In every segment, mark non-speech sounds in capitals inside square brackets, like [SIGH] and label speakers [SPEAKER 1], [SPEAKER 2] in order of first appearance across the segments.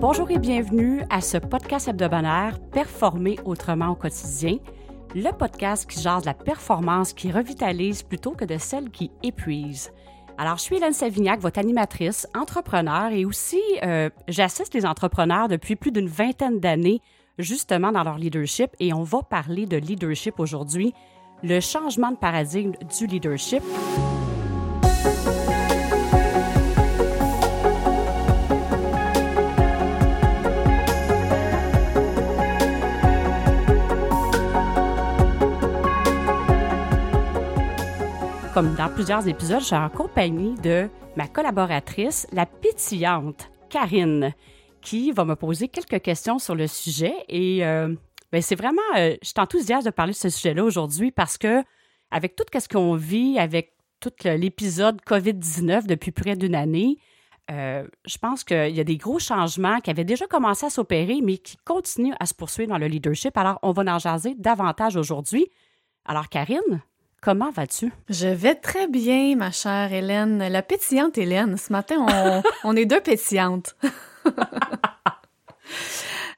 [SPEAKER 1] Bonjour et bienvenue à ce podcast hebdomadaire Performer autrement au quotidien, le podcast qui jase la performance qui revitalise plutôt que de celle qui épuise. Alors, je suis Hélène Savignac, votre animatrice, entrepreneur et aussi euh, j'assiste les entrepreneurs depuis plus d'une vingtaine d'années justement dans leur leadership et on va parler de leadership aujourd'hui, le changement de paradigme du leadership. Comme dans plusieurs épisodes, je suis en compagnie de ma collaboratrice, la pétillante Karine, qui va me poser quelques questions sur le sujet. Et euh, ben, c'est vraiment, euh, je suis enthousiaste de parler de ce sujet-là aujourd'hui parce que, avec tout ce qu'on vit, avec tout l'épisode COVID-19 depuis près d'une année, euh, je pense qu'il y a des gros changements qui avaient déjà commencé à s'opérer, mais qui continuent à se poursuivre dans le leadership. Alors, on va en jaser davantage aujourd'hui. Alors, Karine, Comment vas-tu?
[SPEAKER 2] Je vais très bien, ma chère Hélène. La pétillante Hélène. Ce matin, on, [LAUGHS] est deux pétillantes. [LAUGHS]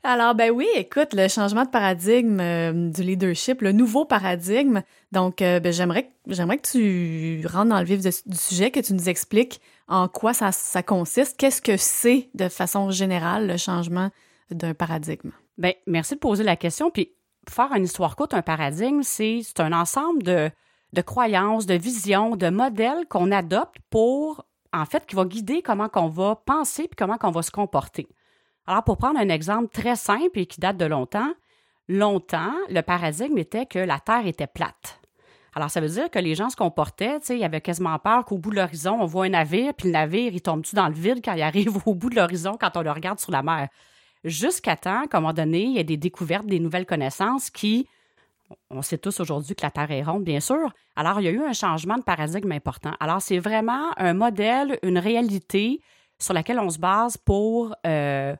[SPEAKER 2] Alors, ben oui, écoute, le changement de paradigme euh, du leadership, le nouveau paradigme. Donc, euh, ben, j'aimerais, j'aimerais que tu rentres dans le vif du sujet, que tu nous expliques en quoi ça, ça consiste, qu'est-ce que c'est de façon générale le changement d'un paradigme?
[SPEAKER 1] Bien, merci de poser la question. Puis, faire une histoire courte, un paradigme, c'est, c'est un ensemble de, de croyances, de visions, de modèles qu'on adopte pour, en fait, qui va guider comment qu'on va penser puis comment qu'on va se comporter. Alors, pour prendre un exemple très simple et qui date de longtemps, longtemps, le paradigme était que la Terre était plate. Alors, ça veut dire que les gens se comportaient, tu sais, il y avait quasiment peur qu'au bout de l'horizon, on voit un navire, puis le navire, il tombe-tu dans le vide quand il arrive [LAUGHS] au bout de l'horizon, quand on le regarde sur la mer? Jusqu'à temps qu'à un moment donné, il y a des découvertes, des nouvelles connaissances qui on sait tous aujourd'hui que la Terre est ronde, bien sûr. Alors, il y a eu un changement de paradigme important. Alors, c'est vraiment un modèle, une réalité sur laquelle on se base pour, euh,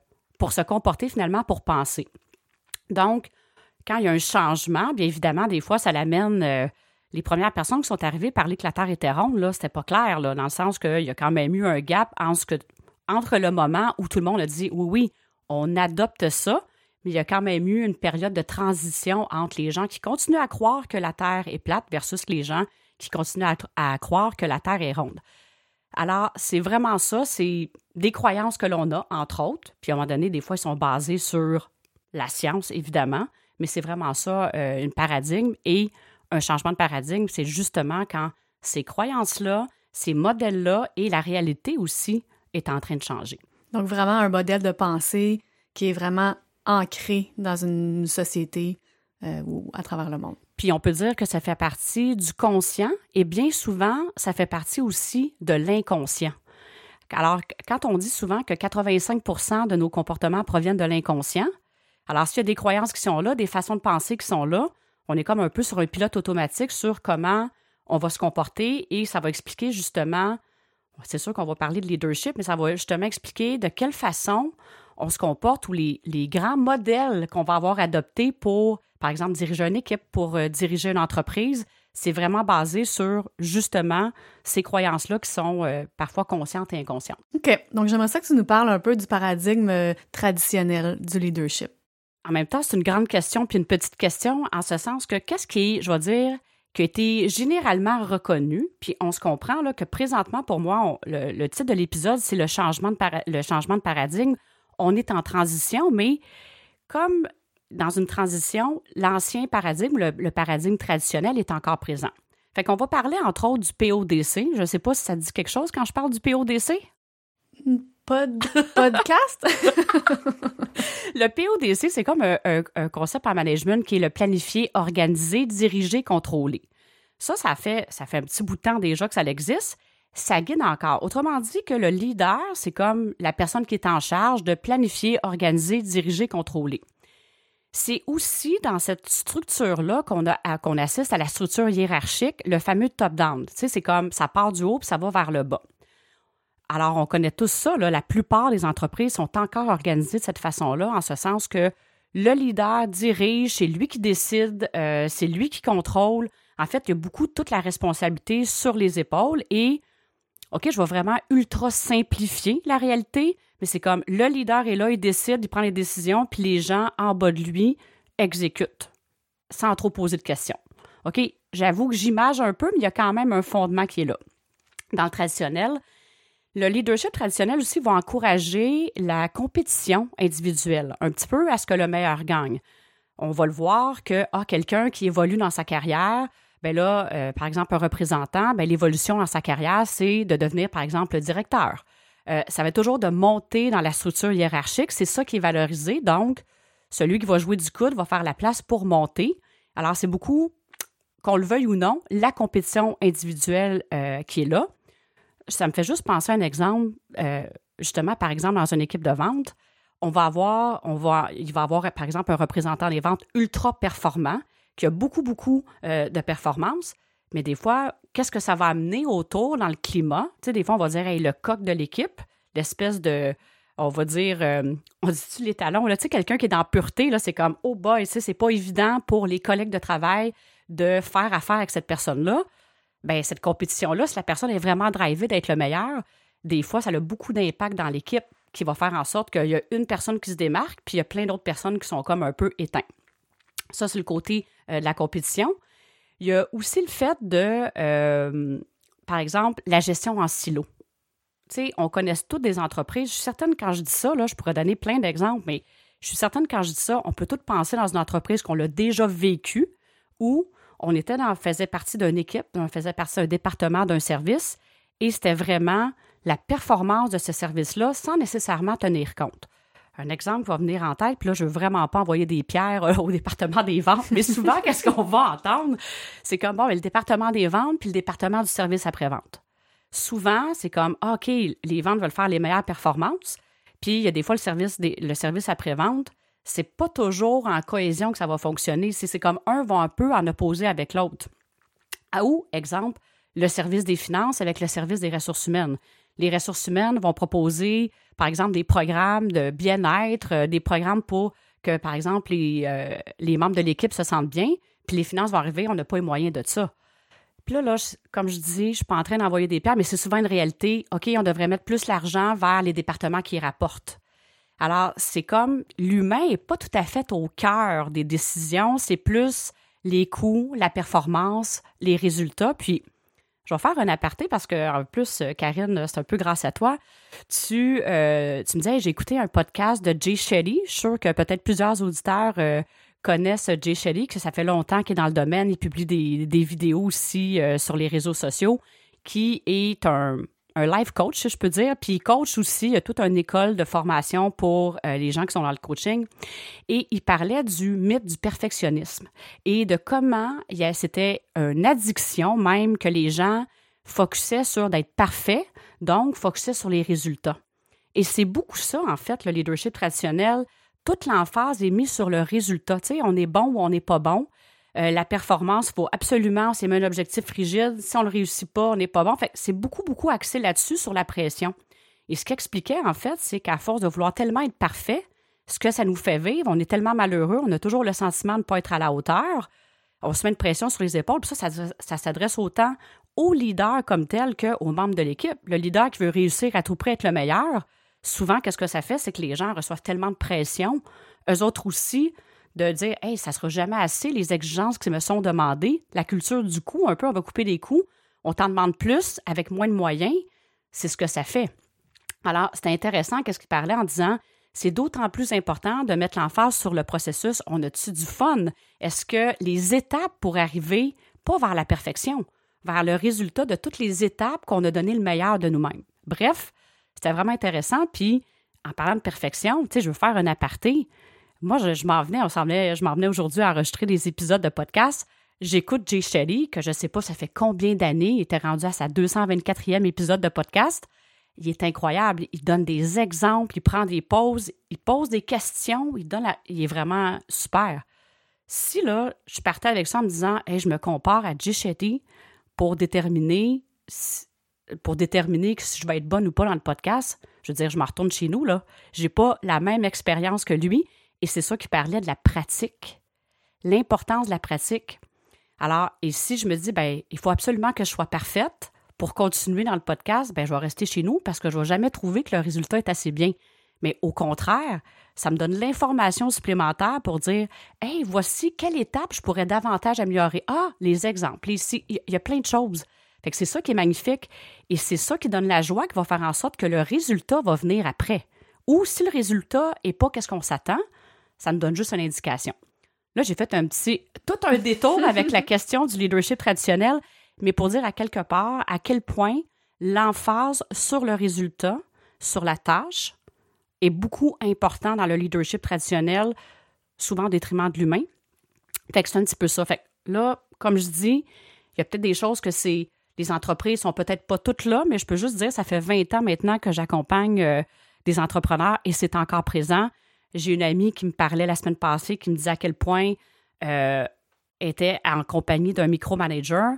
[SPEAKER 1] se comporter finalement, pour penser. Donc, quand il y a un changement, bien évidemment, des fois, ça l'amène. Euh, les premières personnes qui sont arrivées parler que la Terre était ronde, là, c'était pas clair, dans le sens qu'il y a quand même eu un gap entre, entre le moment où tout le monde a dit oui, oui, on adopte ça, mais il y a quand même eu une période de transition entre les gens qui continuent à croire que la Terre est plate versus les gens qui continuent à, croire que la Terre est ronde. Alors, c'est vraiment ça, c'est des croyances que l'on a, entre autres, puis à un moment donné, des fois, ils sont basés sur la science, évidemment, mais c'est vraiment ça, euh, une paradigme. Et un changement de paradigme, c'est justement quand ces croyances-là, ces modèles-là et la réalité aussi est en train de changer.
[SPEAKER 2] Donc, vraiment un modèle de pensée qui est vraiment ancré dans une société euh, ou à travers le monde.
[SPEAKER 1] Puis on peut dire que ça fait partie du conscient et bien souvent, ça fait partie aussi de l'inconscient. Alors, quand on dit souvent que 85% de nos comportements proviennent de l'inconscient, alors s'il y a des croyances qui sont là, des façons de penser qui sont là, on est comme un peu sur un pilote automatique sur comment on va se comporter et ça va expliquer justement, c'est sûr qu'on va parler de leadership, mais ça va justement expliquer de quelle façon on se comporte ou les, grands modèles qu'on va avoir adoptés pour, par exemple, diriger une équipe, pour euh, diriger une entreprise, c'est vraiment basé sur justement ces croyances-là qui sont euh, parfois conscientes et inconscientes.
[SPEAKER 2] OK. Donc, j'aimerais ça que tu nous parles un peu du paradigme euh, traditionnel du leadership.
[SPEAKER 1] En même temps, c'est une grande question puis une petite question en ce sens que qu'est-ce qui est, je vais dire, qui a été généralement reconnu, puis on se comprend là, que présentement, pour moi, le, titre de l'épisode, c'est le, changement de le changement de paradigme on est en transition, mais comme dans une transition, l'ancien paradigme, le, paradigme traditionnel est encore présent. Fait qu'on va parler entre autres du PODC. Je ne sais pas si ça dit quelque chose quand je parle du PODC.
[SPEAKER 2] Pod [LAUGHS] podcast? [LAUGHS]
[SPEAKER 1] le PODC, c'est comme un, un, concept en management qui est le planifié, organisé, dirigé, contrôlé. Ça, ça fait, ça fait un petit bout de temps déjà que ça existe ça guide encore. Autrement dit que le leader, c'est comme la personne qui est en charge de planifier, organiser, diriger, contrôler. C'est aussi dans cette structure-là qu'on assiste à la structure hiérarchique, le fameux top-down. Tu sais, c'est comme ça part du haut puis ça va vers le bas. Alors, on connaît tous ça. Là, la plupart des entreprises sont encore organisées de cette façon-là, en ce sens que le leader dirige, c'est lui qui décide, euh, c'est lui qui contrôle. En fait, il y a beaucoup toute la responsabilité sur les épaules et OK, je vais vraiment ultra simplifier la réalité, mais c'est comme le leader est là, il décide, il prend les décisions, puis les gens en bas de lui exécutent sans trop poser de questions. OK, j'avoue que j'image un peu, mais il y a quand même un fondement qui est là. Dans le traditionnel, le leadership traditionnel aussi va encourager la compétition individuelle, un petit peu à ce que le meilleur gagne. On va le voir que ah, quelqu'un qui évolue dans sa carrière, ben là, euh, par exemple, un représentant, ben, l'évolution dans sa carrière, c'est de devenir, par exemple, le directeur. Euh, ça va toujours de monter dans la structure hiérarchique. C'est ça qui est valorisé. Donc, celui qui va jouer du coude va faire la place pour monter. Alors, c'est beaucoup, qu'on le veuille ou non, la compétition individuelle euh, qui est là. Ça me fait juste penser à un exemple, justement, par exemple, dans une équipe de vente, on va avoir, il va avoir, par exemple, un représentant des ventes ultra performant qui a beaucoup, beaucoup euh, de performance. Mais des fois, qu'est-ce que ça va amener autour dans le climat? Tu sais, des fois, on va dire, hey, le coq de l'équipe, l'espèce de, on va dire, euh, on dit-tu les talons? Là, tu sais, quelqu'un qui est dans pureté, là, c'est comme, oh boy, tu c'est pas évident pour les collègues de travail de faire affaire avec cette personne-là. Bien, cette compétition-là, si la personne est vraiment drivée d'être le meilleur, des fois, ça a beaucoup d'impact dans l'équipe qui va faire en sorte qu'il y a une personne qui se démarque, puis il y a plein d'autres personnes qui sont comme un peu éteintes. Ça, c'est le côté euh, la compétition. Il y a aussi le fait de, euh, par exemple, la gestion en silo. On connaît toutes des entreprises. Je suis certaine quand je dis ça, là, je pourrais donner plein d'exemples, mais je suis certaine quand je dis ça, on peut tout penser dans une entreprise qu'on l'a déjà vécu où on était dans, faisait partie d'une équipe, on faisait partie d'un département, d'un service, et c'était vraiment la performance de ce service-là sans nécessairement tenir compte un exemple va venir en tête, puis là, je veux vraiment pas envoyer des pierres euh, au département des ventes, mais souvent, [LAUGHS] qu'est-ce qu'on va entendre? C'est comme, bon, le département des ventes, puis le département du service après-vente. Souvent, c'est comme, ah, OK, les ventes veulent faire les meilleures performances, puis il y a des fois, le service, le service après-vente, c'est pas toujours en cohésion que ça va fonctionner. C'est comme un va un peu en opposer avec l'autre. Ou, exemple, le service des finances avec le service des ressources humaines les ressources humaines vont proposer, par exemple, des programmes de bien-être, euh, des programmes pour que, par exemple, les, euh, les membres de l'équipe se sentent bien, puis les finances vont arriver, on n'a pas les moyens de ça. Puis là, là comme je dis, je ne suis pas en train d'envoyer des pierres, mais c'est souvent une réalité. OK, on devrait mettre plus l'argent vers les départements qui rapportent. Alors, c'est comme l'humain n'est pas tout à fait au cœur des décisions, c'est plus les coûts, la performance, les résultats. Puis, je vais faire un aparté parce que, en plus, euh, Karine, c'est un peu grâce à toi. Tu, euh, tu me disais, j'ai écouté un podcast de Jay Shetty. Je suis sûre que peut-être plusieurs auditeurs euh, connaissent Jay Shetty, que ça fait longtemps qu'il est dans le domaine. Il publie des vidéos aussi sur les réseaux sociaux, qui est un, un life coach, je peux dire. Puis coach aussi, il y a toute une école de formation pour euh, les gens qui sont dans le coaching. Et il parlait du mythe du perfectionnisme et de comment c'était une addiction même que les gens focusaient sur d'être parfaits, donc focusaient sur les résultats. Et c'est beaucoup ça, en fait, le leadership traditionnel. Toute l'emphase est mise sur le résultat. Tu sais, on est bon ou on n'est pas bon. Euh, la performance, faut absolument, c'est un objectif rigide. Si on ne le réussit pas, on n'est pas bon. Fait c'est beaucoup, beaucoup axé là-dessus, sur la pression. Et ce qu'expliquait, en fait, c'est qu'à force de vouloir tellement être parfait, ce que ça nous fait vivre, on est tellement malheureux, on a toujours le sentiment de ne pas être à la hauteur. On se met une pression sur les épaules. Puis ça, ça, s'adresse autant au leader comme tel qu'aux membres de l'équipe. Le leader qui veut réussir à tout près être le meilleur, souvent, qu'est-ce que ça fait? C'est que les gens reçoivent tellement de pression. Eux autres aussi, de dire Hey, ça sera jamais assez, les exigences qui me sont demandées, la culture du coût, un peu, on va couper des coûts, on t'en demande plus avec moins de moyens, c'est ce que ça fait. Alors, c'est intéressant qu'est-ce qu'il parlait en disant c'est d'autant plus important de mettre l'emphase sur le processus. On a-tu du fun? Est-ce que les étapes pour arriver, pas vers la perfection, vers le résultat de toutes les étapes qu'on a donné le meilleur de nous-mêmes? Bref, c'était vraiment intéressant. Puis, en parlant de perfection, tu sais, je veux faire un aparté. Moi, je, m'en venais, on je m'en venais aujourd'hui à enregistrer des épisodes de podcast. J'écoute Jay Shetty, que je ne sais pas, ça fait combien d'années, il était rendu à sa 224e épisode de podcast. Il est incroyable. Il donne des exemples, il prend des pauses, il pose des questions, il donne il est vraiment super. Si là, je partais avec ça en me disant, hey, je me compare à Jay Shetty pour déterminer pour déterminer si je vais être bonne ou pas dans le podcast, je veux dire, je me retourne chez nous, là. J'ai pas la même expérience que lui. Et c'est ça qui parlait de la pratique, l'importance de la pratique. Alors, si je me dis, ben, il faut absolument que je sois parfaite pour continuer dans le podcast, ben, je vais rester chez nous parce que je ne vais jamais trouver que le résultat est assez bien. Mais au contraire, ça me donne l'information supplémentaire pour dire Hey, voici quelle étape je pourrais davantage améliorer. Ah, les exemples. Ici, il y a plein de choses. Fait que c'est ça qui est magnifique et c'est ça qui donne la joie qui va faire en sorte que le résultat va venir après. Ou si le résultat n'est pas qu'est-ce qu'on s'attend, ça nous donne juste une indication. Là, j'ai fait un petit, tout un détour [LAUGHS] avec la question du leadership traditionnel, mais pour dire à quelque part à quel point l'emphase sur le résultat, sur la tâche, est beaucoup important dans le leadership traditionnel, souvent au détriment de l'humain. Fait que c'est un petit peu ça. Fait que là, comme je dis, il y a peut-être des choses que c'est. Les entreprises sont peut-être pas toutes là, mais je peux juste dire, ça fait 20 ans maintenant que j'accompagne euh, des entrepreneurs et c'est encore présent. J'ai une amie qui me parlait la semaine passée qui me disait à quel point euh, était en compagnie d'un micromanager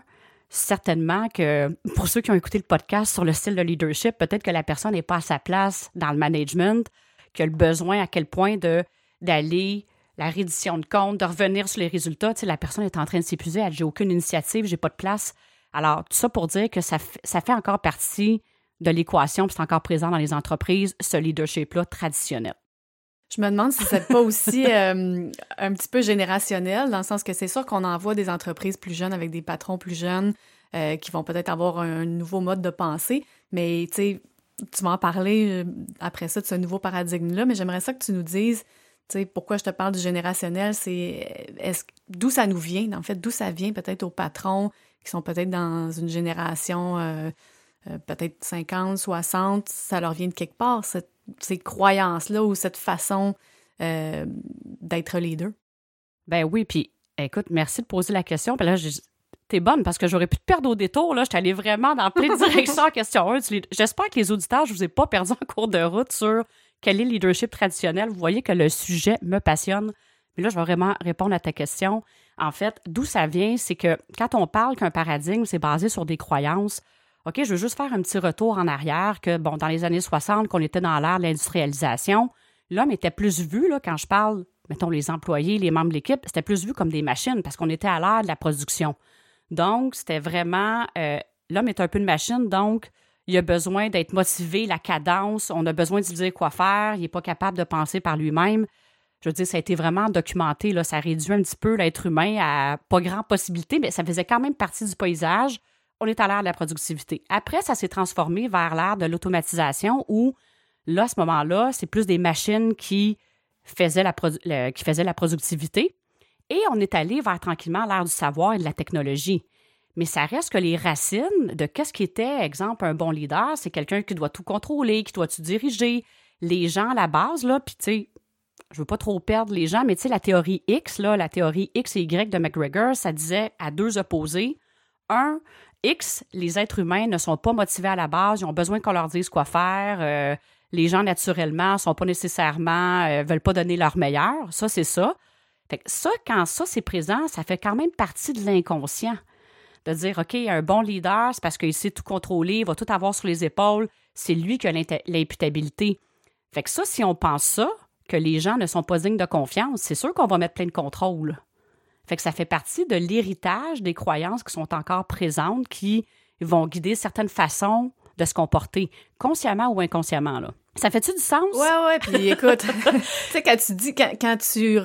[SPEAKER 1] certainement que pour ceux qui ont écouté le podcast sur le style de leadership, peut-être que la personne n'est pas à sa place dans le management, qu'il a le besoin à quel point d'aller la reddition de compte, de revenir sur les résultats. Tu sais, la personne est en train de s'épuiser, elle j'ai aucune initiative, j'ai pas de place. Alors, tout ça pour dire que ça, ça fait encore partie de l'équation, puis c'est encore présent dans les entreprises, ce leadership-là traditionnel.
[SPEAKER 2] Je me demande si c'est pas aussi [LAUGHS] euh, un petit peu générationnel, dans le sens que c'est sûr qu'on envoie des entreprises plus jeunes avec des patrons plus jeunes euh, qui vont peut-être avoir un nouveau mode de pensée, mais tu sais, tu vas en parler euh, après ça de ce nouveau paradigme-là, mais j'aimerais ça que tu nous dises, tu sais, pourquoi je te parle du générationnel, c'est d'où ça nous vient, en fait, d'où ça vient peut-être aux patrons qui sont peut-être dans une génération peut-être 50, 60, ça leur vient de quelque part, cette ces croyances-là ou cette façon euh, d'être leader?
[SPEAKER 1] Ben oui, puis écoute, merci de poser la question. Puis là, t'es bonne parce que j'aurais pu te perdre au détour. Là, je allée vraiment dans plein de [LAUGHS] directions en question 1. J'espère que les auditeurs, je vous ai pas perdu en cours de route sur quel est le leadership traditionnel. Vous voyez que le sujet me passionne. Mais là, je vais vraiment répondre à ta question. En fait, d'où ça vient, c'est que quand on parle qu'un paradigme, c'est basé sur des croyances, OK, je veux juste faire un petit retour en arrière que, bon, dans les années 60, qu'on était dans l'ère de l'industrialisation, l'homme était plus vu, là, quand je parle, mettons, les employés, les membres de l'équipe, c'était plus vu comme des machines parce qu'on était à l'ère de la production. Donc, c'était vraiment, euh, l'homme est un peu une machine, donc il a besoin d'être motivé, la cadence, on a besoin de lui dire quoi faire, il n'est pas capable de penser par lui-même. Je veux dire, ça a été vraiment documenté, là, ça réduit un petit peu l'être humain à pas grand possibilité, mais ça faisait quand même partie du paysage on est à l'ère de la productivité. Après, ça s'est transformé vers l'ère de l'automatisation où, là, à ce moment-là, c'est plus des machines qui faisaient la, productivité. Et on est allé vers tranquillement l'ère du savoir et de la technologie. Mais ça reste que les racines de qu'est-ce qui était, exemple, un bon leader, c'est quelqu'un qui doit tout contrôler, qui doit tout diriger. Les gens à la base, là, puis tu sais, je veux pas trop perdre les gens, mais tu sais, la théorie X, là, la théorie X et Y de McGregor, ça disait à deux opposés. Un, X, les êtres humains ne sont pas motivés à la base, ils ont besoin qu'on leur dise quoi faire. Euh, les gens, naturellement, ne sont pas nécessairement, euh, veulent pas donner leur meilleur. Ça, c'est ça. Fait ça, quand ça, c'est présent, ça fait quand même partie de l'inconscient. De dire, OK, un bon leader, c'est parce qu'il sait tout contrôler, il va tout avoir sur les épaules, c'est lui qui a l'imputabilité. Fait que ça, si on pense ça, que les gens ne sont pas dignes de confiance, c'est sûr qu'on va mettre plein de contrôle. Fait que ça fait partie de l'héritage des croyances qui sont encore présentes, qui vont guider certaines façons de se comporter, consciemment ou inconsciemment. Là. Ça fait-tu du sens?
[SPEAKER 2] Ouais, ouais. Puis écoute, [LAUGHS] tu sais, quand tu dis, quand, tu.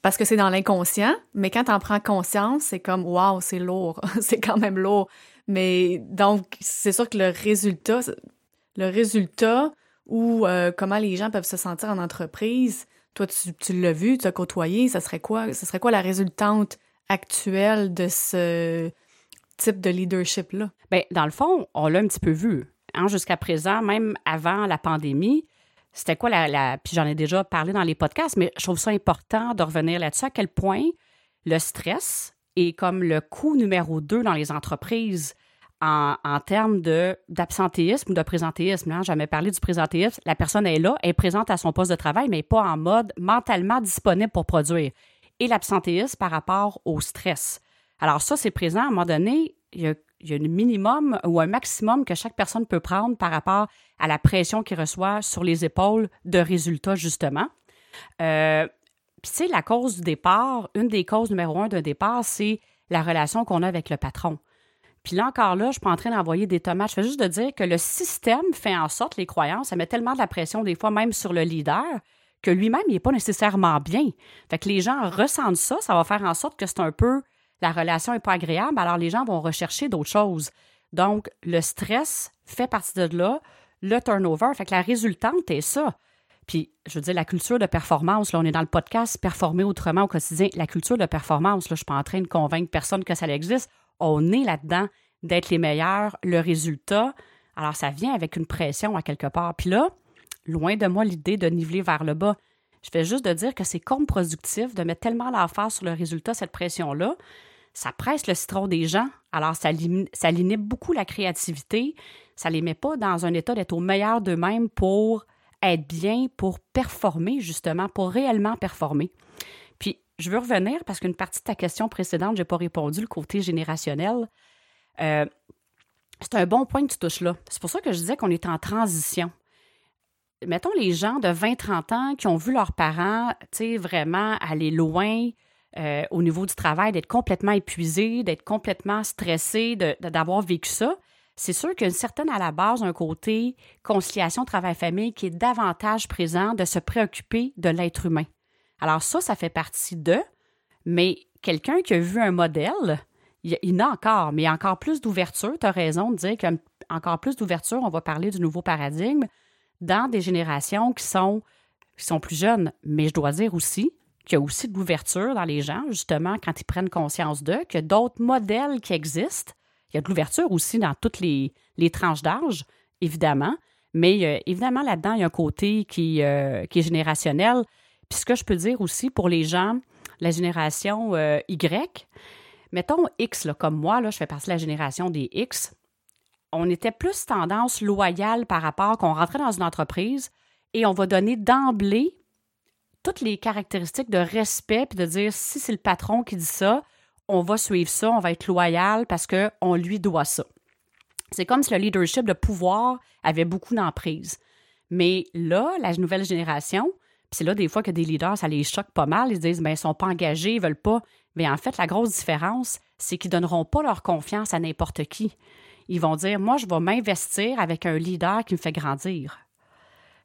[SPEAKER 2] Parce que c'est dans l'inconscient, mais quand tu en prends conscience, c'est comme, waouh, c'est lourd. [LAUGHS] c'est quand même lourd. Mais donc, c'est sûr que le résultat, le résultat ou euh, comment les gens peuvent se sentir en entreprise, toi, tu, l'as vu, tu as côtoyé, ça serait quoi? Ça serait quoi la résultante actuelle de ce type de leadership-là?
[SPEAKER 1] Bien, dans le fond, on l'a un petit peu vu. Hein, jusqu'à présent, même avant la pandémie, c'était quoi la, la... Puis j'en ai déjà parlé dans les podcasts, mais je trouve ça important de revenir là-dessus, à quel point le stress est comme le coût numéro deux dans les entreprises en, termes d'absentéisme ou de présentéisme. Hein, jamais parlé du présentéisme. La personne est là, elle est présente à son poste de travail, mais pas en mode mentalement disponible pour produire. Et l'absentéisme par rapport au stress. Alors ça, c'est présent à un moment donné. Il y, a, un minimum ou un maximum que chaque personne peut prendre par rapport à la pression qu'il reçoit sur les épaules de résultats, justement. Euh, Puis, tu sais, la cause du départ, une des causes numéro un d'un départ, c'est la relation qu'on a avec le patron Puis là encore là, je suis pas en train d'envoyer des tomates. Je fais juste de dire que le système fait en sorte, les croyances, ça met tellement de la pression des fois même sur le leader que lui-même, il n'est pas nécessairement bien. Fait que les gens ressentent ça, ça va faire en sorte que c'est un peu, la relation n'est pas agréable, alors les gens vont rechercher d'autres choses. Donc, le stress fait partie de là, le turnover, fait que la résultante est ça. Puis, je veux dire, la culture de performance, là, on est dans le podcast Performer autrement au quotidien. La culture de performance, là, je ne suis pas en train de convaincre personne que ça existe. On est là-dedans d'être les meilleurs, le résultat. Alors, ça vient avec une pression à quelque part. Puis là, loin de moi l'idée de niveler vers le bas. Je fais juste de dire que c'est contre-productif de mettre tellement l'emphase sur le résultat, cette pression-là. Ça presse le citron des gens, alors ça, ça limite beaucoup la créativité. Ça ne les met pas dans un état d'être au meilleur d'eux-mêmes pour être bien, pour performer, justement, pour réellement performer. Je veux revenir parce qu'une partie de ta question précédente, je n'ai pas répondu, le côté générationnel. Euh, c'est un bon point que tu touches là. C'est pour ça que je disais qu'on est en transition mettons les gens de 20-30 ans qui ont vu leurs parents, tu vraiment aller loin euh, au niveau du travail, d'être complètement épuisés, d'être complètement stressés, d'avoir vécu ça, c'est sûr qu'il y a certaine à la base un côté conciliation travail-famille qui est davantage présent de se préoccuper de l'être humain. Alors ça, ça fait partie d'eux, mais quelqu'un qui a vu un modèle, il, y en a encore, mais il y a encore plus d'ouverture. Tu as raison de dire qu'il y a encore plus d'ouverture. On va parler du nouveau paradigme dans des générations qui sont, qui sont plus jeunes. Mais je dois dire aussi qu'il y a aussi de l'ouverture dans les gens, justement, quand ils prennent conscience d'eux, que d'autres modèles qui existent. Il y a de l'ouverture aussi dans toutes les, les tranches d'âge, évidemment. Mais euh, évidemment, là-dedans, il y a un côté qui, euh, qui est générationnel. Puis ce que je peux dire aussi pour les gens, la génération euh, Y, mettons X, comme moi, je fais partie de la génération des X on était plus tendance loyale par rapport qu'on rentrait dans une entreprise et on va donner d'emblée toutes les caractéristiques de respect puis de dire si c'est le patron qui dit ça, on va suivre ça, on va être loyal parce qu'on lui doit ça. C'est comme si le leadership, le pouvoir avait beaucoup d'emprise. Mais là, la nouvelle génération, c'est là des fois que des leaders, ça les choque pas mal. Ils se disent, ben, ils sont pas engagés, ils veulent pas. Mais en fait, la grosse différence, c'est qu'ils donneront pas leur confiance à n'importe qui ils vont dire Moi, je vais m'investir avec un leader qui me fait grandir.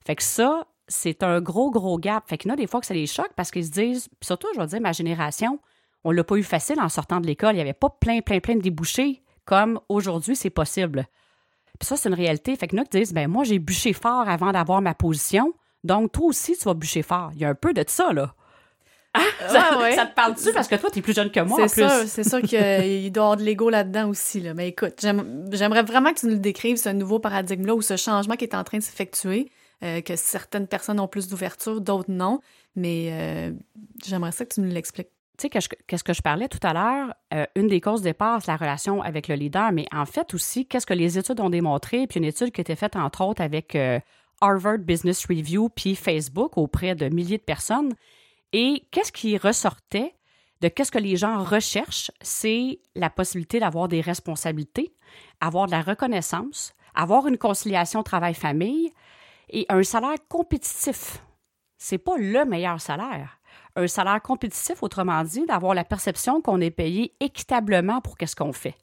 [SPEAKER 1] Fait que ça, c'est un gros, gros gap. Fait en a des fois que ça les choque parce qu'ils se disent, surtout, je vais dire, ma génération, on l'a pas eu facile en sortant de l'école. Il n'y avait pas plein, plein, plein de débouchés comme aujourd'hui, c'est possible. Puis ça, c'est une réalité. Fait que nous disent, ben moi, j'ai bûché fort avant d'avoir ma position. Donc, toi aussi, tu vas bûcher fort. Il y a un peu de ça, là. Ah, ça, te parle-tu? Parce que toi, tu es plus jeune que moi.
[SPEAKER 2] C'est sûr, [LAUGHS] c'est sûr qu'il doit y avoir de l'ego là-dedans aussi. Là. Mais écoute, j'aimerais vraiment que tu nous décrives ce nouveau paradigme-là ou ce changement qui est en train de s'effectuer, euh, que certaines personnes ont plus d'ouverture, d'autres non. Mais euh, j'aimerais ça que tu nous l'expliques.
[SPEAKER 1] Tu sais, qu'est-ce que je parlais tout à l'heure, euh, une des causes départ, c'est la relation avec le leader, mais en fait aussi, qu'est-ce que les études ont démontré, puis une étude qui a été faite entre autres avec Harvard Business Review puis Facebook auprès de milliers de personnes, et qu'est-ce qui ressortait de qu'est-ce que les gens recherchent, c'est la possibilité d'avoir des responsabilités, avoir de la reconnaissance, avoir une conciliation travail-famille et un salaire compétitif. C'est pas le meilleur salaire. Un salaire compétitif, autrement dit, d'avoir la perception qu'on est payé équitablement pour qu'est-ce qu'on fait.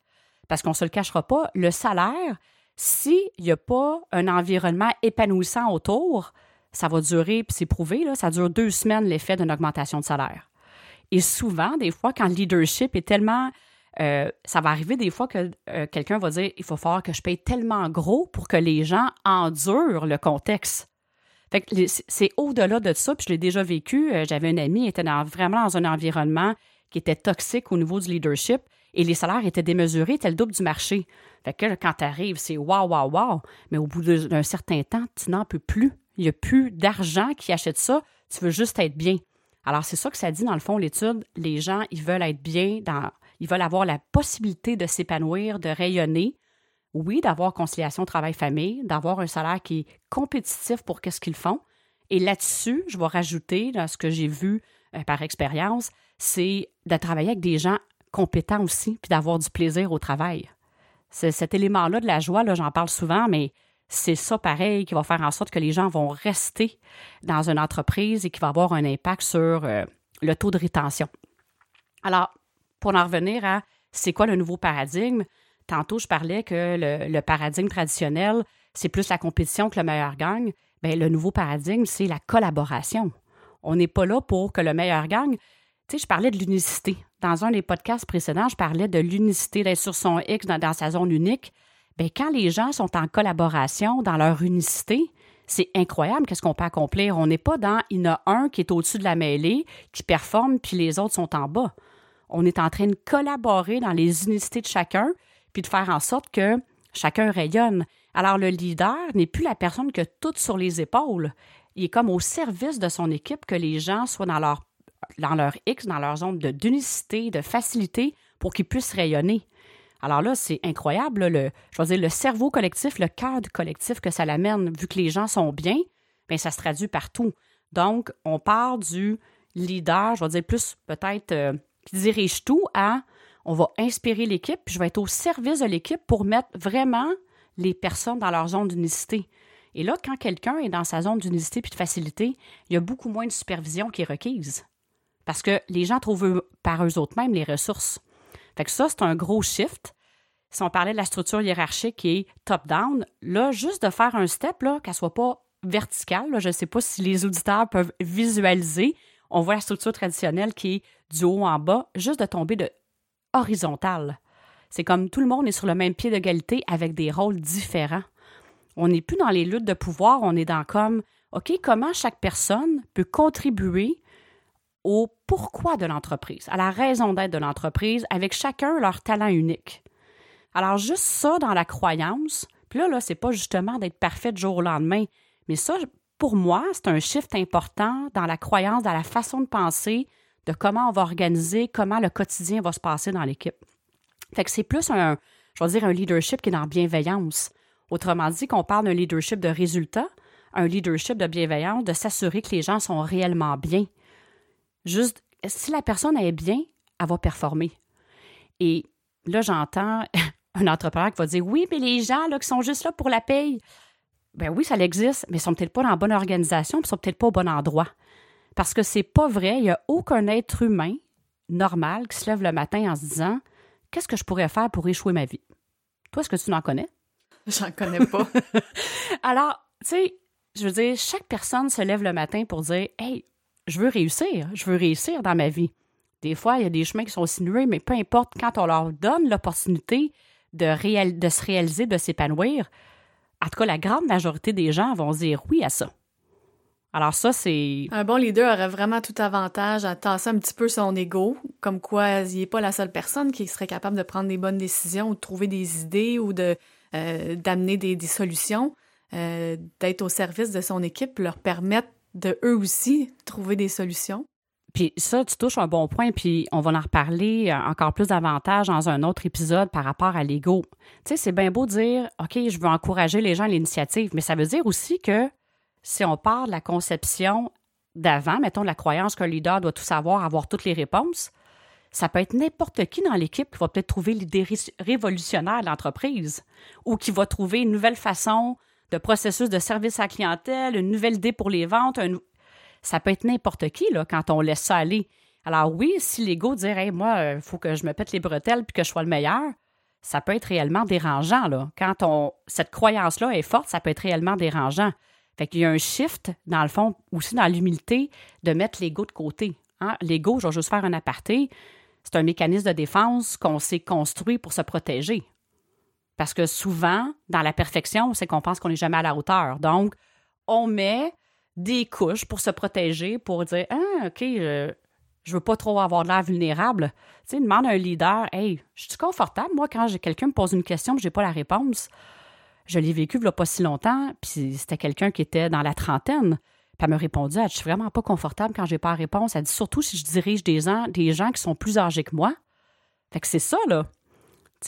[SPEAKER 1] Parce qu'on se le cachera pas, le salaire, s'il n'y a pas un environnement épanouissant autour, ça va durer, puis c'est prouvé, là, ça dure deux semaines l'effet d'une augmentation de salaire. Et souvent, des fois, quand le leadership est tellement... Euh, ça va arriver des fois que euh, quelqu'un va dire il faut falloir que je paye tellement gros pour que les gens endurent le contexte. C'est au-delà de ça, puis je l'ai déjà vécu. Euh, j'avais un ami qui était vraiment dans un environnement qui était toxique au niveau du leadership et les salaires étaient démesurés, étaient le double du marché. Fait que quand tu arrives, c'est waouh, waouh, waouh. Mais au bout d'un certain temps, tu n'en peux plus. Il n'y a plus d'argent qui achète ça. Tu veux juste être bien. Alors, c'est ça que ça dit, dans le fond, l'étude. Les gens, ils veulent être bien, dans, ils veulent avoir la possibilité de s'épanouir, de rayonner. Oui, d'avoir conciliation travail-famille, d'avoir un salaire qui est compétitif pour qu'est-ce qu'ils font. Et là-dessus, je vais rajouter, dans ce que j'ai vu euh, par expérience, c'est de travailler avec des gens compétents aussi, puis d'avoir du plaisir au travail. Cet élément-là de la joie, j'en parle souvent, mais c'est ça pareil qui va faire en sorte que les gens vont rester dans une entreprise et qui va avoir un impact sur euh, le taux de rétention. Alors, pour en revenir à c'est quoi le nouveau paradigme, Tantôt, je parlais que le, paradigme traditionnel, c'est plus la compétition que le meilleur gagne. Bien, le nouveau paradigme, c'est la collaboration. On n'est pas là pour que le meilleur gagne. Tu sais, je parlais de l'unicité. Dans un des podcasts précédents, je parlais de l'unicité, d'être sur son X dans, sa zone unique. Bien, quand les gens sont en collaboration dans leur unicité, c'est incroyable qu'est-ce qu'on peut accomplir. On n'est pas dans il y en a un qui est au-dessus de la mêlée, qui performe, puis les autres sont en bas. On est en train de collaborer dans les unicités de chacun, puis de faire en sorte que chacun rayonne. Alors le leader n'est plus la personne que tout sur les épaules. Il est comme au service de son équipe que les gens soient dans leur, dans leur X, dans leur zone d'unicité, de facilité pour qu'ils puissent rayonner. Alors là, c'est incroyable, le, je veux dire, le cerveau collectif, le cœur du collectif que ça l'amène, vu que les gens sont bien, bien, ça se traduit partout. Donc, on part du leader, je vais dire plus peut-être euh, qui dirige tout à on va inspirer l'équipe, puis je vais être au service de l'équipe pour mettre vraiment les personnes dans leur zone d'unicité. Et là, quand quelqu'un est dans sa zone d'unicité puis de facilité, il y a beaucoup moins de supervision qui est requise. Parce que les gens trouvent par eux-mêmes les ressources. Fait que ça, c'est un gros shift. Si on parlait de la structure hiérarchique qui est top-down, là, juste de faire un step, là, qu'elle soit pas verticale, je ne sais pas si les auditeurs peuvent visualiser. On voit la structure traditionnelle qui est du haut en bas, juste de tomber de horizontal. C'est comme tout le monde est sur le même pied d'égalité avec des rôles différents. On n'est plus dans les luttes de pouvoir, on est dans comme, OK, comment chaque personne peut contribuer au pourquoi de l'entreprise, à la raison d'être de l'entreprise, avec chacun leur talent unique. Alors, juste ça dans la croyance, puis là, là, c'est pas justement d'être parfait du jour au lendemain, mais ça, pour moi, c'est un shift important dans la croyance, dans la façon de penser, de comment on va organiser, comment le quotidien va se passer dans l'équipe. Fait que c'est plus un, je dire, un leadership qui est dans la bienveillance. Autrement dit, qu'on parle d'un leadership de résultat, un leadership de bienveillance, de s'assurer que les gens sont réellement bien. Juste, si la personne est bien, elle va performer. Et là, j'entends [LAUGHS] un entrepreneur qui va dire Oui, mais les gens là, qui sont juste là pour la paye, ben oui, ça existe, mais ils sont peut-être pas dans la bonne organisation, ils sont peut-être pas au bon endroit. Parce que c'est pas vrai, il n'y a aucun être humain normal qui se lève le matin en se disant Qu'est-ce que je pourrais faire pour échouer ma vie? Toi, est-ce que tu n'en connais?
[SPEAKER 2] J'en connais pas. [LAUGHS]
[SPEAKER 1] Alors, tu sais, je veux dire, chaque personne se lève le matin pour dire Hey, je veux réussir, je veux réussir dans ma vie. Des fois, il y a des chemins qui sont sinueux, mais peu importe, quand on leur donne l'opportunité de, se réaliser, de s'épanouir, en tout cas, la grande majorité des gens vont dire oui à ça. Alors ça, c'est...
[SPEAKER 2] Un bon leader aurait vraiment tout avantage à tasser un petit peu son ego, comme quoi il n'est pas la seule personne qui serait capable de prendre des bonnes décisions ou de trouver des idées ou de euh, d'amener des, solutions, euh, d'être au service de son équipe, leur permettre de eux aussi trouver des solutions.
[SPEAKER 1] Puis ça, tu touches un bon point, puis on va en reparler euh, encore plus davantage dans un autre épisode par rapport à l'ego. Tu sais, c'est bien beau de dire, OK, je veux encourager les gens à l'initiative, mais ça veut dire aussi que si on part de la conception d'avant, mettons la croyance qu'un leader doit tout savoir, avoir toutes les réponses, ça peut être n'importe qui dans l'équipe qui va peut-être trouver l'idée révolutionnaire de l'entreprise ou qui va trouver une nouvelle façon de processus de service à clientèle, une nouvelle idée pour les ventes. Ça peut être n'importe qui quand on laisse ça aller. Alors oui, si l'ego dit moi, il euh, faut que je me pète les bretelles puis que je sois le meilleur, ça peut être réellement dérangeant. Là. Quand on, cette croyance-là est forte, ça peut être réellement dérangeant. Fait qu'il y a un shift, dans le fond, aussi dans l'humilité, de mettre l'ego de côté. Hein? L'ego, je vais juste faire un aparté, c'est un mécanisme de défense qu'on s'est construit pour se protéger. Parce que souvent, dans la perfection, c'est qu'on pense qu'on n'est jamais à la hauteur. Donc, on met des couches pour se protéger, pour dire Ah, OK, je, je veux pas trop avoir de l'air vulnérable. Tu sais, demande à un leader Hey, je suis confortable, moi, quand quelqu'un me pose une question et je n'ai pas la réponse. Je l'ai vécu il pas si longtemps, puis c'était quelqu'un qui était dans la trentaine. Puis elle me répondit Je suis vraiment pas confortable quand j'ai pas la réponse. Elle dit Surtout si je dirige des gens, des gens qui sont plus âgés que moi. Fait que c'est ça, là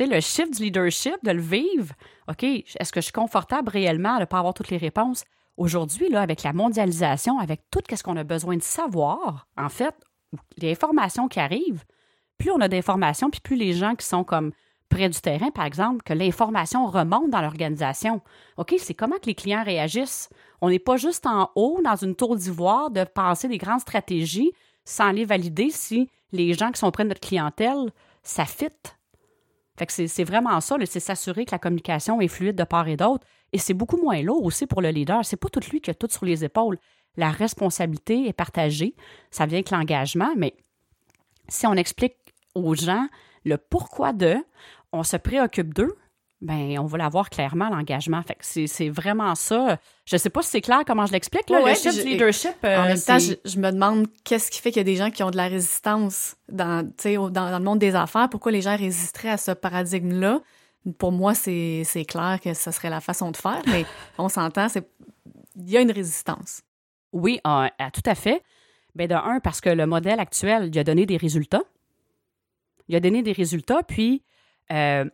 [SPEAKER 1] le shift du leadership, de le vivre. OK, est-ce que je suis confortable réellement de ne pas avoir toutes les réponses? Aujourd'hui, là, avec la mondialisation, avec tout ce qu'on a besoin de savoir, en fait, les informations qui arrivent, plus on a d'informations, puis plus les gens qui sont comme près du terrain, par exemple, que l'information remonte dans l'organisation. OK, c'est comment que les clients réagissent? On n'est pas juste en haut, dans une tour d'ivoire, de penser des grandes stratégies sans les valider si les gens qui sont près de notre clientèle, ça fit Fait que c'est vraiment ça, c'est s'assurer que la communication est fluide de part et d'autre. Et c'est beaucoup moins lourd aussi pour le leader. C'est pas tout lui qui a tout sur les épaules. La responsabilité est partagée. Ça vient avec l'engagement, mais si on explique aux gens le pourquoi de, on se préoccupe d'eux, ben on va l'avoir clairement l'engagement. Fait que c'est vraiment ça. Je sais pas si c'est clair comment je l'explique là, le shift leadership.
[SPEAKER 2] en même temps, je, me demande qu'est-ce qui fait qu'il y a des gens qui ont de la résistance dans, dans, dans le monde des affaires. Pourquoi les gens résisteraient à ce paradigme-là? Pour moi, c'est clair que ce serait la façon de faire, mais [LAUGHS] on s'entend, c'est il y a une résistance.
[SPEAKER 1] Oui, tout à fait. Bien, de un, parce que le modèle actuel, il a donné des résultats. Il a donné des résultats, puis euh,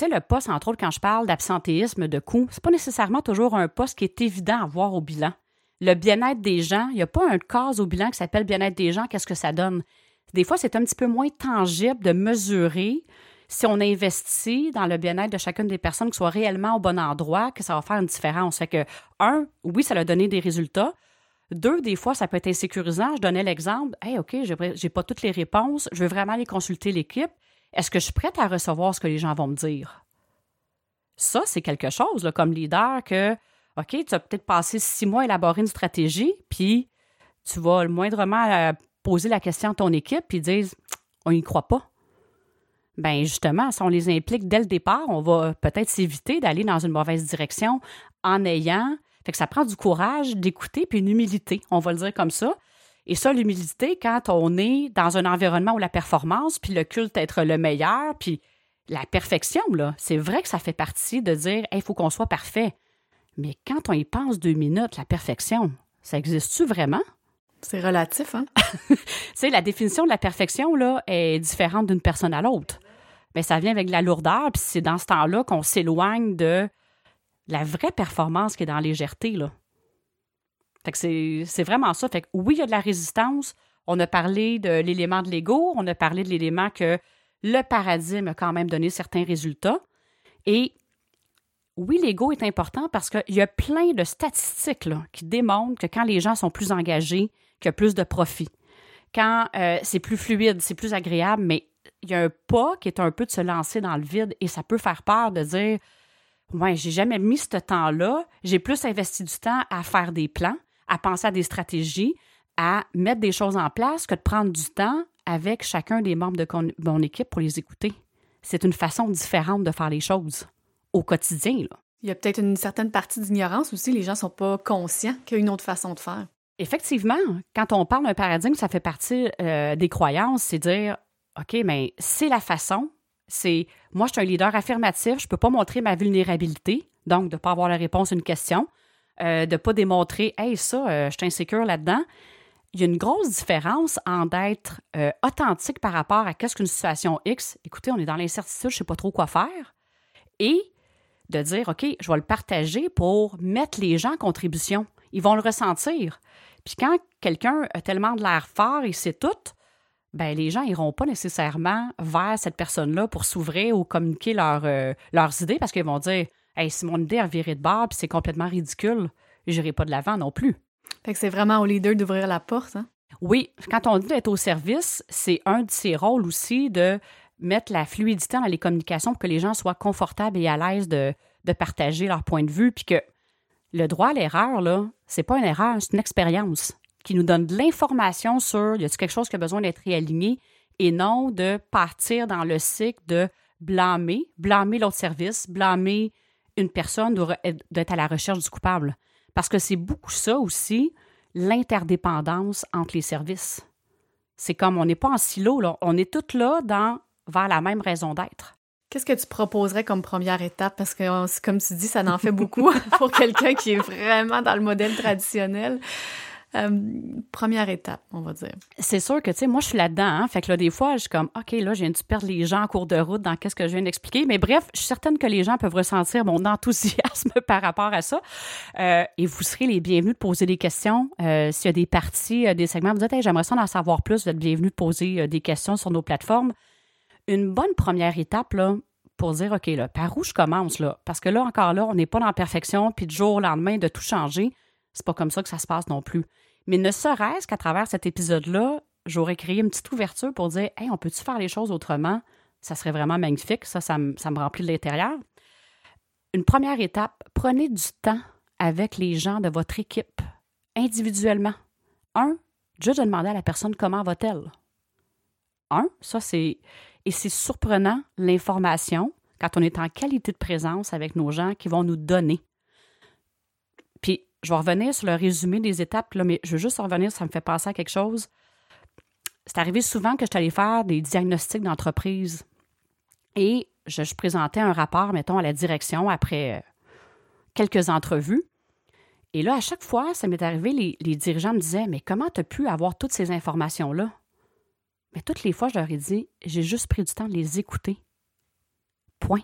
[SPEAKER 1] sais, le poste, entre autres, quand je parle d'absentéisme, de coût, c'est pas nécessairement toujours un poste qui est évident à voir au bilan. Le bien-être des gens, il n'y a pas un cas au bilan qui s'appelle bien-être des gens, qu'est-ce que ça donne? Des fois, c'est un petit peu moins tangible de mesurer si on investit dans le bien-être de chacune des personnes, qui soit réellement au bon endroit, que ça va faire une différence. Fait que, un, oui, ça a donné des résultats. Deux, des fois, ça peut être insécurisant. Je donnais l'exemple. Hey, OK, j'ai pas toutes les réponses. Je veux vraiment aller consulter l'équipe. Est-ce que je suis prête à recevoir ce que les gens vont me dire? Ça, c'est quelque chose, comme leader, que, OK, tu as peut-être passé six mois à élaborer une stratégie, puis tu vas le moindrement euh, poser la question à ton équipe, puis ils disent, on n'y croit pas. Bien, justement, si on les implique dès le départ, on va peut-être s'éviter d'aller dans une mauvaise direction en ayant. Fait que ça prend du courage d'écouter puis une humilité, on va le dire comme ça. Et ça, l'humilité, quand on est dans un environnement où la performance, puis le culte être le meilleur, puis la perfection, là, c'est vrai que ça fait partie de dire il faut qu'on soit parfait. Mais quand on y pense deux minutes, la perfection, ça existe-tu vraiment?
[SPEAKER 2] C'est relatif, hein? [LAUGHS]
[SPEAKER 1] tu sais, la définition de la perfection, là, est différente d'une personne à l'autre. Mais ça vient avec la lourdeur, puis c'est dans ce temps-là qu'on s'éloigne de la vraie performance qui est dans la légèreté, là. Fait que c'est vraiment ça. Fait que oui, il y a de la résistance. On a parlé de l'élément de l'ego, on a parlé de l'élément que le paradigme a quand même donné certains résultats. Et oui, l'ego est important parce qu'il y a plein de statistiques qui démontrent que quand les gens sont plus engagés, qu'il y a plus de profit. Quand euh, c'est plus fluide, c'est plus agréable, mais il y a un pas qui est un peu de se lancer dans le vide et ça peut faire peur de dire Ouais, j'ai jamais mis ce temps-là, j'ai plus investi du temps à faire des plans, à penser à des stratégies, à mettre des choses en place que de prendre du temps avec chacun des membres de mon équipe pour les écouter. C'est une façon différente de faire les choses au quotidien. Là.
[SPEAKER 2] Il y a peut-être une certaine partie d'ignorance aussi. Les gens ne sont pas conscients qu'il y a une autre façon de faire.
[SPEAKER 1] Effectivement, quand on parle d'un paradigme, ça fait partie euh, des croyances, c'est dire, OK, mais c'est la façon, c'est, moi, je suis un leader affirmatif, je ne peux pas montrer ma vulnérabilité, donc de ne pas avoir la réponse à une question. Euh, de ne pas démontrer, hey, ça, euh, je suis insécure là-dedans. Il y a une grosse différence en d'être euh, authentique par rapport à qu'est-ce qu'une situation X. Écoutez, on est dans l'incertitude, je ne sais pas trop quoi faire. Et de dire, OK, je vais le partager pour mettre les gens en contribution. Ils vont le ressentir. Puis quand quelqu'un a tellement de l'air fort et c'est tout, ben les gens iront pas nécessairement vers cette personne-là pour s'ouvrir ou communiquer leurs idées parce qu'ils vont dire Hey, si mon idée a viré de bord puis c'est complètement ridicule, j'irai pas de l'avant non plus.
[SPEAKER 2] Fait que c'est vraiment au leader d'ouvrir la porte, hein?
[SPEAKER 1] Oui, quand on dit d'être au service, c'est un de ses rôles aussi de mettre la fluidité dans les communications pour que les gens soient confortables et à l'aise de, de partager leur point de vue, puis que le droit à l'erreur, là, c'est pas une erreur, c'est une expérience qui nous donne de l'information sur y a-t-il quelque chose qui a besoin d'être réaligné et non de partir dans le cycle de blâmer, blâmer l'autre service, blâmer une personne d'être à la recherche du coupable. Parce que c'est beaucoup ça aussi, l'interdépendance entre les services. C'est comme on n'est pas en silo, là. on est toutes là dans, vers la même raison d'être.
[SPEAKER 2] Qu'est-ce que tu proposerais comme première étape? Parce que, comme tu dis, ça n'en fait beaucoup [LAUGHS] pour quelqu'un qui est vraiment dans le modèle traditionnel. Euh, première étape, on va dire.
[SPEAKER 1] C'est sûr que, tu sais, moi, je suis là-dedans. Hein, fait que là, des fois, je suis comme, OK, là, je viens de perdre les gens en cours de route dans qu'est-ce que je viens d'expliquer. Mais bref, je suis certaine que les gens peuvent ressentir mon [LAUGHS] enthousiasme par rapport à ça. Euh, et vous serez les bienvenus de poser des questions. Euh, s'il y a des parties, des segments, vous dites, hey, j'aimerais ça en savoir plus, vous êtes bienvenus de poser des questions sur nos plateformes. Une bonne première étape, là, pour dire, OK, là, par où je commence, là? Parce que là, encore là, on n'est pas dans la perfection, puis du jour au lendemain, de tout changer. C'est pas comme ça que ça se passe non plus. Mais ne serait-ce qu'à travers cet épisode-là, j'aurais créé une petite ouverture pour dire Hey, on peut-tu faire les choses autrement? ça serait vraiment magnifique. Ça, ça me, remplit de l'intérieur. Une première étape, prenez du temps avec les gens de votre équipe, individuellement. Un, juste de demander à la personne comment va-t-elle. Un, ça c'est. Et c'est surprenant l'information quand on est en qualité de présence avec nos gens qui vont nous donner. Je vais revenir sur le résumé des étapes, mais je veux juste revenir, ça me fait penser à quelque chose. C'est arrivé souvent que je allée faire des diagnostics d'entreprise et je, présentais un rapport, mettons, à la direction après quelques entrevues. Et là, à chaque fois, ça m'est arrivé, les, les, dirigeants me disaient Mais comment tu as pu avoir toutes ces informations-là? Mais toutes les fois, je leur ai dit J'ai juste pris du temps de les écouter. Point.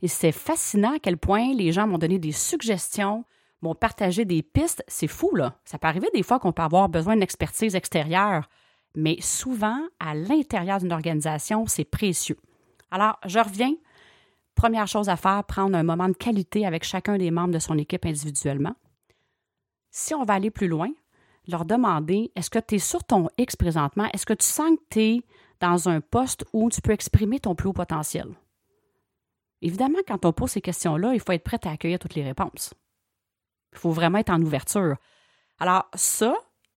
[SPEAKER 1] Et c'est fascinant à quel point les gens m'ont donné des suggestions, m'ont partagé des pistes. C'est fou, là. Ça peut arriver des fois qu'on peut avoir besoin d'une expertise extérieure, mais souvent, à l'intérieur d'une organisation, c'est précieux. Alors, je reviens. Première chose à faire, prendre un moment de qualité avec chacun des membres de son équipe individuellement. Si on va aller plus loin, leur demander est-ce que tu es sur ton X présentement? Est-ce que tu sens que tu es dans un poste où tu peux exprimer ton plus haut potentiel? Évidemment, quand on pose ces questions-là, il faut être prêt à accueillir toutes les réponses. Il faut vraiment être en ouverture. Alors, ça,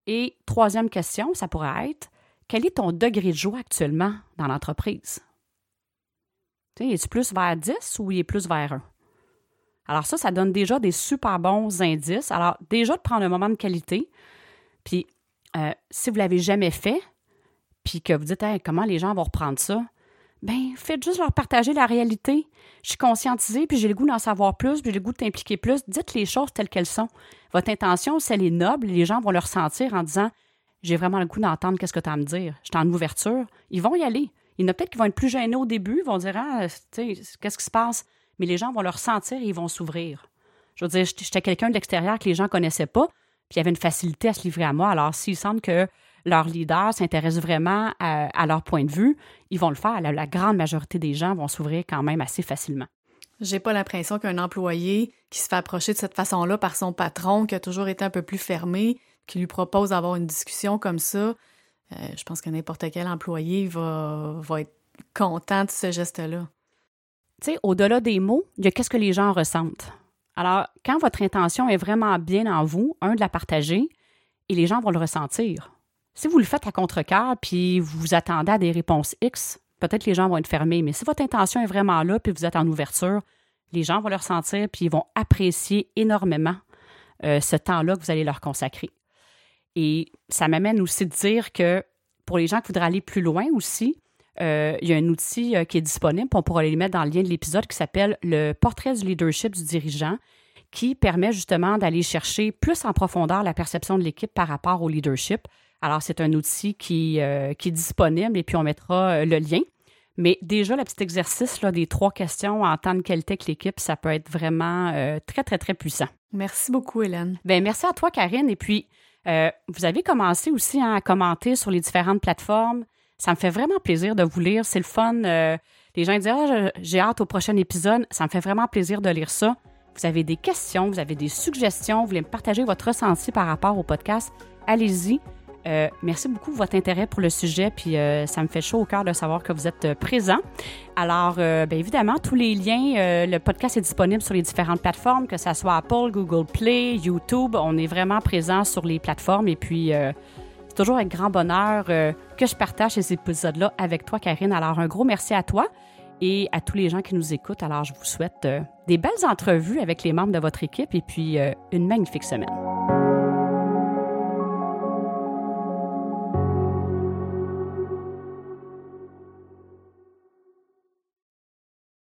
[SPEAKER 1] et troisième question, ça pourrait être quel est ton degré de joie actuellement dans l'entreprise? Es-tu plus vers 10 ou il est plus vers 1? Alors ça, ça donne déjà des super bons indices. Alors déjà de prendre un moment de qualité. Puis euh, si vous ne l'avez jamais fait, puis que vous dites comment les gens vont reprendre ça, ben faites juste leur partager la réalité. Je suis conscientisée, puis j'ai le goût d'en savoir plus, puis j'ai le goût de t'impliquer plus. Dites les choses telles qu'elles sont. Votre intention, si elle est noble, les gens vont le ressentir en disant J'ai vraiment le goût d'entendre qu'est-ce que tu as à me dire. Je suis en ouverture. Ils vont y aller. Il y en a peut-être qui vont être plus gênés au début, ils vont dire Ah, qu'est-ce qui se passe? Mais les gens vont le ressentir et ils vont s'ouvrir. Je veux dire, j'étais quelqu'un de l'extérieur que les gens ne connaissaient pas, puis il y avait une facilité à se livrer à moi. Alors, s'il semble que leur leader s'intéresse vraiment à, leur point de vue, ils vont le faire. La, grande majorité des gens vont s'ouvrir quand même assez facilement.
[SPEAKER 2] J'ai pas l'impression qu'un employé qui se fait approcher de cette façon-là par son patron, qui a toujours été un peu plus fermé, qui lui propose d'avoir une discussion comme ça, euh, je pense que n'importe quel employé va, va être content de ce geste-là.
[SPEAKER 1] Tu sais, au-delà des mots, il y a qu'est-ce que les gens ressentent. Alors, quand votre intention est vraiment bien en vous, un, de la partager, et les gens vont le ressentir. Si vous le faites à contre-cœur, puis vous attendez à des réponses X, peut-être les gens vont être fermés. Mais si votre intention est vraiment là, puis vous êtes en ouverture, les gens vont le ressentir, puis ils vont apprécier énormément euh, ce temps-là que vous allez leur consacrer. Et ça m'amène aussi de dire que pour les gens qui voudraient aller plus loin aussi, euh, il y a un outil euh, qui est disponible, on pourra le mettre dans le lien de l'épisode, qui s'appelle le portrait du leadership du dirigeant, qui permet justement d'aller chercher plus en profondeur la perception de l'équipe par rapport au leadership. Alors, c'est un outil qui, euh, qui est disponible et puis on mettra euh, le lien. Mais déjà, le petit exercice là, des trois questions en temps de qualité avec l'équipe, ça peut être vraiment euh, très, très, très puissant.
[SPEAKER 2] Merci beaucoup, Hélène.
[SPEAKER 1] Bien, merci à toi, Karine. Et puis, vous avez commencé aussi hein, à commenter sur les différentes plateformes. Ça me fait vraiment plaisir de vous lire. C'est le fun. les gens disent ah, J'ai hâte au prochain épisode. Ça me fait vraiment plaisir de lire ça. Vous avez des questions, vous avez des suggestions, vous voulez me partager votre ressenti par rapport au podcast, allez-y. Euh, merci beaucoup de votre intérêt pour le sujet, puis euh, ça me fait chaud au cœur de savoir que vous êtes euh, présent. Alors, bien évidemment, tous les liens, le podcast est disponible sur les différentes plateformes, que ce soit Apple, Google Play, YouTube. On est vraiment présent sur les plateformes et puis c'est toujours avec grand bonheur que je partage ces épisodes-là avec toi, Karine. Alors, un gros merci à toi et à tous les gens qui nous écoutent. Alors, je vous souhaite des belles entrevues avec les membres de votre équipe et puis une magnifique semaine.